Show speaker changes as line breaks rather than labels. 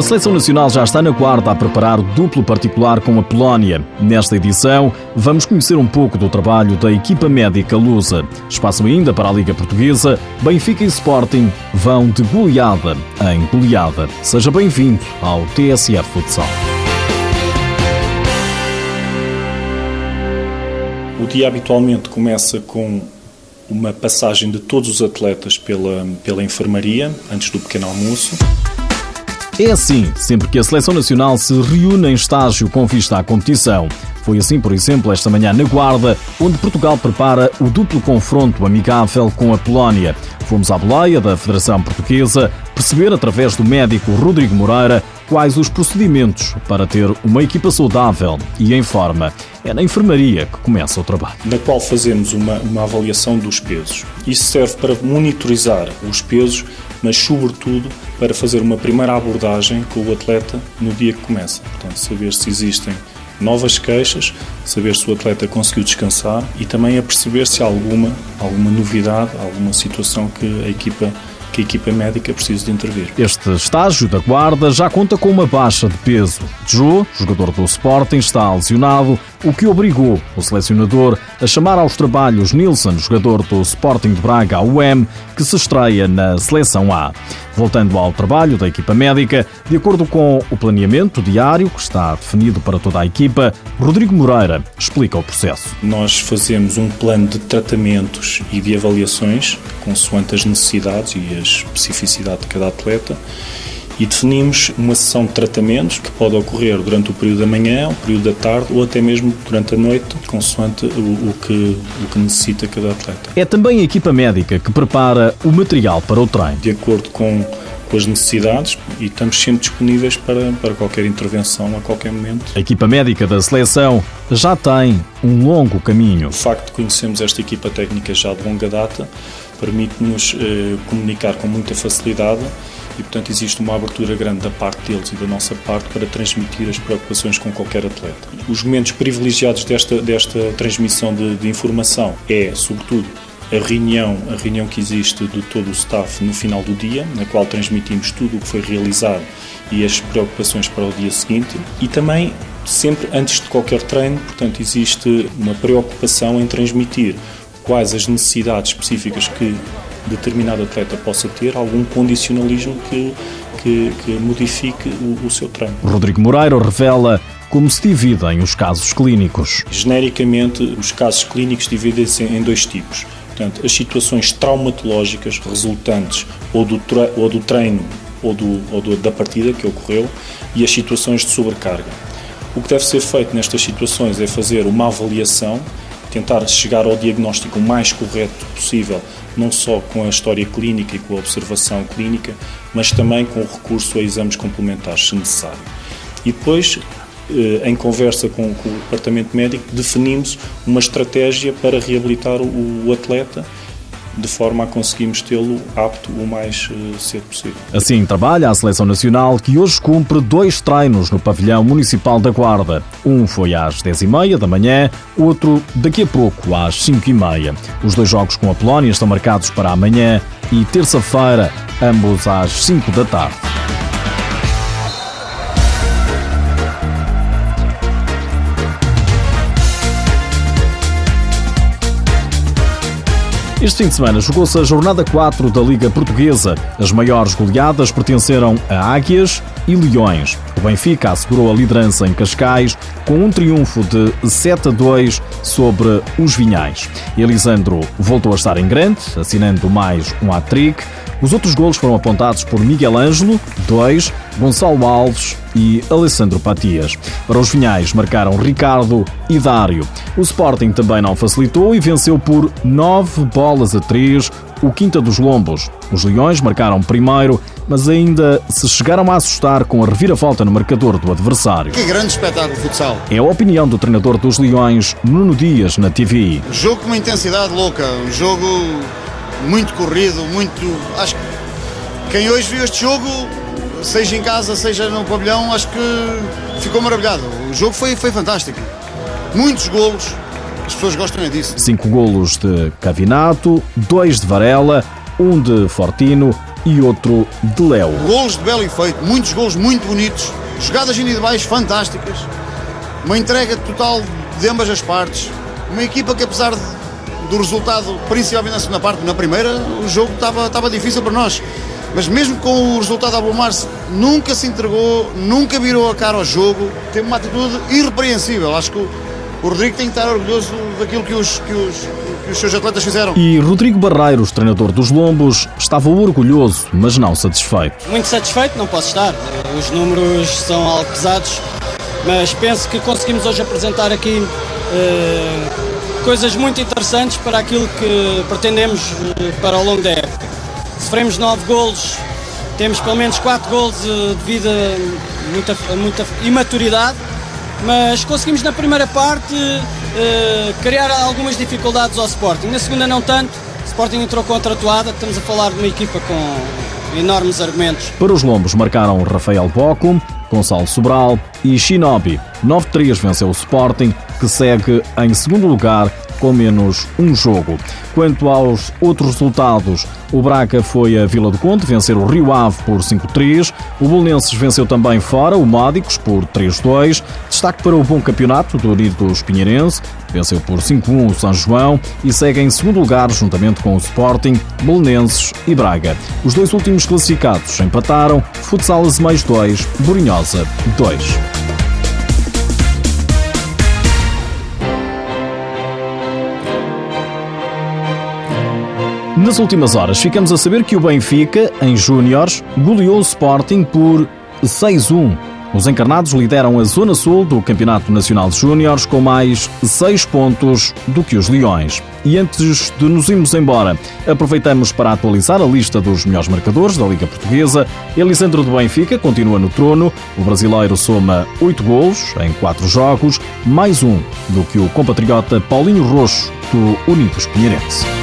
A seleção nacional já está na quarta a preparar o duplo particular com a Polónia. Nesta edição, vamos conhecer um pouco do trabalho da equipa médica lusa. Espaço ainda para a Liga Portuguesa, Benfica e Sporting vão de goleada em goleada. Seja bem-vindo ao TSF Futsal.
O dia habitualmente começa com uma passagem de todos os atletas pela, pela enfermaria, antes do pequeno almoço.
É assim, sempre que a Seleção Nacional se reúne em estágio com vista à competição. Foi assim, por exemplo, esta manhã na Guarda, onde Portugal prepara o duplo confronto amigável com a Polónia. Fomos à boleia da Federação Portuguesa perceber, através do médico Rodrigo Moreira, quais os procedimentos para ter uma equipa saudável e em forma. É na enfermaria que começa o trabalho.
Na qual fazemos uma, uma avaliação dos pesos. Isso serve para monitorizar os pesos, mas sobretudo para fazer uma primeira abordagem com o atleta no dia que começa. Portanto, saber se existem novas queixas, saber se o atleta conseguiu descansar e também a perceber se há alguma, alguma novidade, alguma situação que a equipa que a equipa médica precisa de intervir.
Este estágio da guarda já conta com uma baixa de peso. Joe, jogador do Sporting, está lesionado, o que obrigou o selecionador a chamar aos trabalhos Nilsson, jogador do Sporting de Braga, UM, que se estreia na Seleção A. Voltando ao trabalho da equipa médica, de acordo com o planeamento diário que está definido para toda a equipa, Rodrigo Moreira explica o processo.
Nós fazemos um plano de tratamentos e de avaliações, consoante as necessidades e especificidade de cada atleta, e definimos uma sessão de tratamentos que pode ocorrer durante o período da manhã, o período da tarde ou até mesmo durante a noite, consoante o, o, que, o que necessita cada atleta.
É também a equipa médica que prepara o material para o treino.
De acordo com com as necessidades e estamos sempre disponíveis para, para qualquer intervenção a qualquer momento.
A equipa médica da seleção já tem um longo caminho.
O facto de conhecermos esta equipa técnica já de longa data permite-nos eh, comunicar com muita facilidade e, portanto, existe uma abertura grande da parte deles e da nossa parte para transmitir as preocupações com qualquer atleta. Os momentos privilegiados desta, desta transmissão de, de informação é, sobretudo, a reunião, a reunião que existe de todo o staff no final do dia, na qual transmitimos tudo o que foi realizado e as preocupações para o dia seguinte, e também sempre antes de qualquer treino, portanto, existe uma preocupação em transmitir quais as necessidades específicas que determinado atleta possa ter, algum condicionalismo que, que, que modifique o, o seu treino.
Rodrigo Moreira revela como se dividem os casos clínicos.
Genericamente, os casos clínicos dividem-se em dois tipos Portanto, as situações traumatológicas resultantes ou do, ou do treino ou, do, ou do, da partida que ocorreu e as situações de sobrecarga. O que deve ser feito nestas situações é fazer uma avaliação, tentar chegar ao diagnóstico mais correto possível, não só com a história clínica e com a observação clínica, mas também com o recurso a exames complementares, se necessário. E depois eh, em conversa com, o departamento médico, definimos uma estratégia para reabilitar o atleta de forma a conseguirmos tê-lo apto o mais uh, cedo possível.
Assim trabalha a Seleção Nacional, que hoje cumpre dois treinos no pavilhão municipal da Guarda. Um foi às 10h30 da manhã, outro daqui a pouco, às 5h30. Os dois jogos com a Polónia estão marcados para amanhã e terça-feira, ambos às 5 da tarde. Este fim de semana jogou-se a jornada 4 da Liga Portuguesa. As maiores goleadas pertenceram a Águias e Leões. O Benfica assegurou a liderança em Cascais com um triunfo de 7 a 2 sobre os Vinhais. Elisandro voltou a estar em grande, assinando mais um hat-trick. Os outros golos foram apontados por Miguel Ângelo, 2, Gonçalo Alves e Alessandro Patias. Para os Vinhais marcaram Ricardo e Dário. O Sporting também não facilitou e venceu por 9 bolas a 3 o Quinta dos Lombos. Os Leões marcaram primeiro, mas ainda se chegaram a assustar com a reviravolta no marcador do adversário.
Que grande espetáculo de futsal!
É a opinião do treinador dos Leões, Nuno Dias, na TV.
Jogo com uma intensidade louca, um jogo muito corrido, muito. Acho que quem hoje viu este jogo, seja em casa, seja no pavilhão, acho que ficou maravilhado. O jogo foi, foi fantástico. Muitos golos, as pessoas gostam é disso.
Cinco golos de Cavinato, dois de Varela, um de Fortino e outro de Léo.
Golos de belo efeito, muitos golos muito bonitos, jogadas individuais fantásticas, uma entrega total de ambas as partes, uma equipa que apesar de, do resultado, principalmente na segunda parte, na primeira, o jogo estava, estava difícil para nós. Mas mesmo com o resultado a Bomar-se, nunca se entregou, nunca virou a cara ao jogo, teve uma atitude irrepreensível. Acho que o, o Rodrigo tem que estar orgulhoso daquilo que os, que os, que os seus atletas fizeram.
E Rodrigo Barreiros, treinador dos Lombos, estava orgulhoso, mas não satisfeito.
Muito satisfeito, não posso estar. Os números são algo pesados, mas penso que conseguimos hoje apresentar aqui eh, coisas muito interessantes para aquilo que pretendemos eh, para o longo da época. Sofremos nove golos, temos pelo menos quatro golos eh, devido a muita, muita imaturidade mas conseguimos na primeira parte uh, criar algumas dificuldades ao Sporting. Na segunda não tanto, o Sporting entrou contra a toada, estamos a falar de uma equipa com enormes argumentos.
Para os Lombos marcaram Rafael Boco, Gonçalo Sobral e Shinobi. 9-3 venceu o Sporting, que segue em segundo lugar com menos um jogo. Quanto aos outros resultados, o Braga foi a Vila do Conde vencer o Rio Ave por 5-3, o Bolonenses venceu também fora o Módicos por 3-2, destaque para o bom campeonato do Unidos Pinheirense, venceu por 5-1 o São João e segue em segundo lugar juntamente com o Sporting, Belenenses e Braga. Os dois últimos classificados empataram, Futsal mais 2, Borinhosa 2. Nas últimas horas, ficamos a saber que o Benfica, em Júniores, goleou o Sporting por 6-1. Os encarnados lideram a Zona Sul do Campeonato Nacional de Júniores com mais 6 pontos do que os Leões. E antes de nos irmos embora, aproveitamos para atualizar a lista dos melhores marcadores da Liga Portuguesa. Elisandro do Benfica continua no trono. O brasileiro soma 8 golos em 4 jogos, mais um do que o compatriota Paulinho Roxo do Unidos Pinheirense.